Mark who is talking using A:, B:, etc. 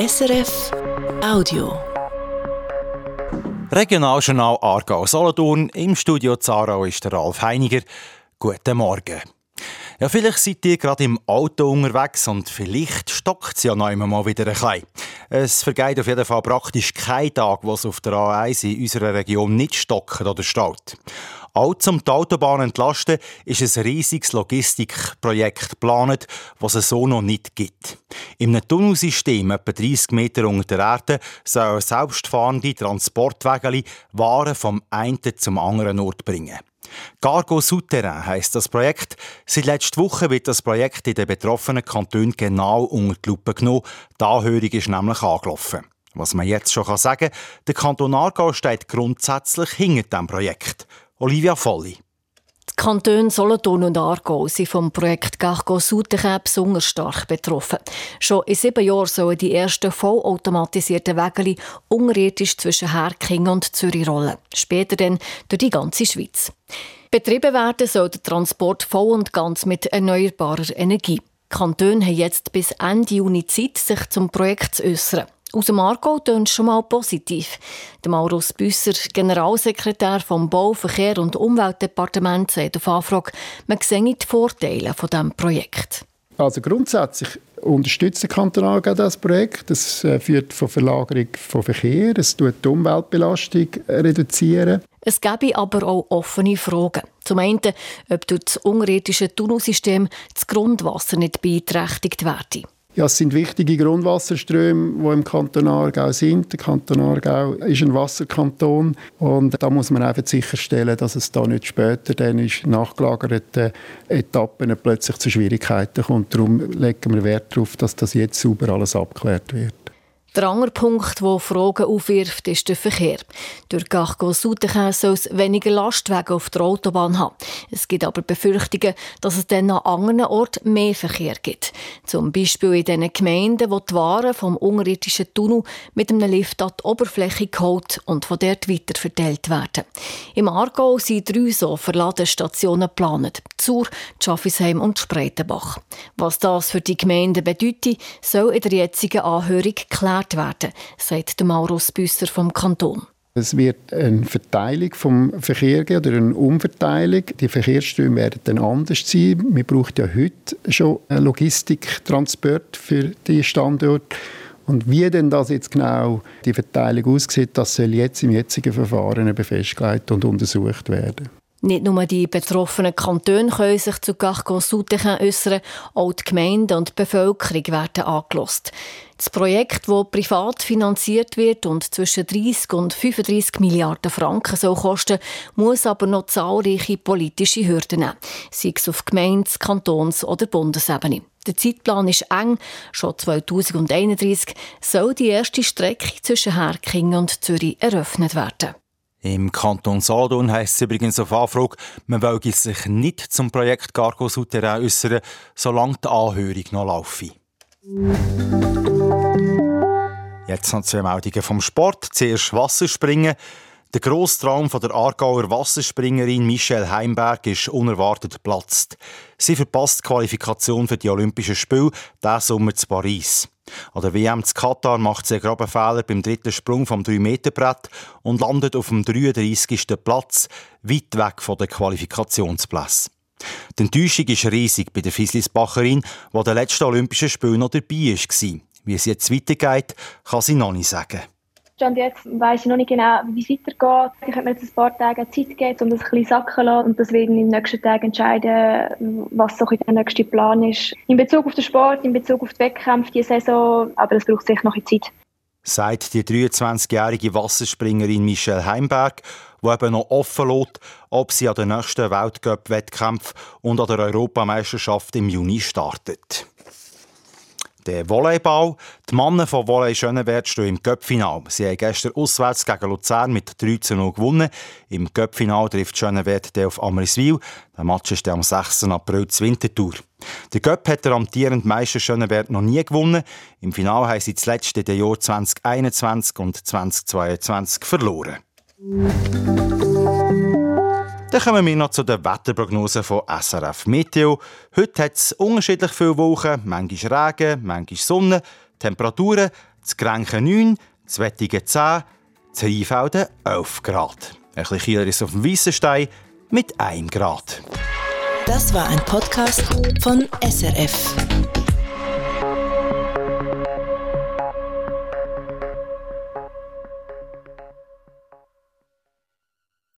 A: SRF Audio.
B: Regionaljournal Aargau Solothurn. Im Studio Zarau ist der Ralf Heiniger. Guten Morgen. Ja, vielleicht seid ihr gerade im Auto unterwegs und vielleicht stockt es ja noch immer mal wieder ein bisschen. Es vergeht auf jeden Fall praktisch kein Tag, wo es auf der A1 in unserer Region nicht stockt oder staut. Auch zum die Autobahn entlasten ist ein riesiges Logistikprojekt geplant, das es so noch nicht gibt. Im Tunnelsystem, etwa 30 Meter unter der Erde, sollen selbstfahrende Transportwege Waren vom einen zum anderen Ort bringen. Cargo Souterrain heisst das Projekt. Seit letzter Woche wird das Projekt in den betroffenen Kantonen genau unter die Lupe genommen. Die Anhörung ist nämlich angelaufen. Was man jetzt schon sagen kann, der Kanton Aargau steht grundsätzlich hinter diesem Projekt. Olivia Volli.
C: Die Kantone Solothurn und Aargau sind vom Projekt Gargo Souterrain besonders stark betroffen. Schon in sieben Jahren sollen die ersten vollautomatisierten Wägeli unterirdisch zwischen Herking und Zürich rollen. Später dann durch die ganze Schweiz. Betrieben werden soll der Transport voll und ganz mit erneuerbarer Energie. Die Kantone haben jetzt bis Ende Juni Zeit, sich zum Projekt zu äußern. Aus dem Aargau tönt schon mal positiv. Der Maurus Büsser, Generalsekretär vom Bau-, Verkehr- und Umweltdepartement, sagt auf Anfrage, man sehe die Vorteile von diesem Projekt.
D: Also grundsätzlich unterstützt der Kanton Aargau das Projekt. Es äh, führt zur Verlagerung von Verkehr, es tut die Umweltbelastung reduzieren.
C: Es gäbe aber auch offene Fragen. Zum einen, ob durch das unterirdische Tunnelsystem das Grundwasser nicht beeinträchtigt werde.
D: Ja, es sind wichtige Grundwasserströme, die im Kanton Aargau sind. Der Kanton Aargau ist ein Wasserkanton und da muss man einfach sicherstellen, dass es da nicht später dann in nachgelagerten Etappen plötzlich zu Schwierigkeiten kommt. Darum legen wir Wert darauf, dass das jetzt sauber alles abgeklärt wird.
C: Der andere Punkt, der Fragen aufwirft, ist der Verkehr. Durch Gargo-Souterrain soll es weniger Lastwagen auf der Autobahn haben. Es gibt aber Befürchtungen, dass es dann an anderen Orten mehr Verkehr gibt. Zum Beispiel in den Gemeinden, wo die Waren vom unterirdischen Tunnel mit einem Lift an die Oberfläche geholt und von dort weiter verteilt werden. Im Aargau sind drei so Verladestationen geplant. Zur, Schaffisheim und Spreitenbach. Was das für die Gemeinden bedeutet, soll in der jetzigen Anhörung klären geklärt werden, sagt Maurus Büsser vom Kanton.
D: Es wird eine Verteilung vom Verkehr geben oder eine Umverteilung. Die Verkehrsströme werden dann anders sein. Wir brauchen ja heute schon Logistiktransport für die Standorte. Und wie denn das jetzt genau die Verteilung aussieht, das soll jetzt im jetzigen Verfahren befestgelegt und untersucht werden.
C: Nicht nur die betroffenen Kantone können sich zu Cargo Souterrain äußern, auch die Gemeinden und die Bevölkerung werden angelost. Das Projekt, das privat finanziert wird und zwischen 30 und 35 Milliarden Franken soll kosten, muss aber noch zahlreiche politische Hürden nehmen, sei es auf Gemeindes-, Kantons- oder Bundesebene. Der Zeitplan ist eng. Schon 2031 soll die erste Strecke zwischen Herking und Zürich eröffnet werden.
B: Im Kanton Solothurn heisst es übrigens auf Anfrage, man wolle sich nicht zum Projekt Cargo Souterrain äußern, solange die Anhörung noch laufe. Jetzt noch zwei Meldungen vom Sport. Zuerst Wasserspringen. Der grosse Traum von der Aargauer Wasserspringerin Michelle Heimberg ist unerwartet geplatzt. Sie verpasst die Qualifikation für die Olympischen Spiele diesen Sommer zu Paris. An der WM zu Katar macht sie einen groben Fehler beim dritten Sprung vom 3-Meter-Brett und landet auf dem 33. Platz, weit weg von den Qualifikationsplätzen. Die Enttäuschung ist riesig bei der Fislisbacherin, die den letzten Olympischen Spielen noch dabei war. Wie es jetzt weitergeht, kann sie noch nicht sagen.
E: Stand jetzt weiss ich noch nicht genau, wie es weitergeht. Ich habe mir jetzt ein paar Tage Zeit gegeben, um das ein bisschen sacken lassen. Und das werde in den nächsten Tagen entscheiden, was so der nächste Plan ist. In Bezug auf den Sport, in Bezug auf die Wettkämpfe diese Saison. Aber es braucht sicher noch ein Zeit.
B: Sagt die 23-jährige Wasserspringerin Michelle Heimberg, die eben noch offen lässt, ob sie an den nächsten Weltcup-Wettkämpfen und an der Europameisterschaft im Juni startet. Der Volleyball. Die Männer von Volley Schönewert stehen im Göppfinal. Sie haben gestern auswärts gegen Luzern mit 3 zu 0 gewonnen. Im Göppfinal trifft Schönewert auf Amriswil. Der Match ist am 6. April zur Wintertour. Der Göpp hat der amtierende Meister Schönewert noch nie gewonnen. Im Finale haben sie zuletzt in den Jahren 2021 und 2022 verloren. Dann kommen wir noch zu den Wetterprognosen von SRF Meteo. Heute hat es unterschiedlich viele Wolken, manchmal Regen, manchmal Sonne. Temperaturen zu Grenchen 9, zu Wettigen 10, zu Rheinfelden 11 Grad. Ein bisschen kühler ist auf dem Weissenstein mit 1 Grad.
A: Das war ein Podcast von SRF.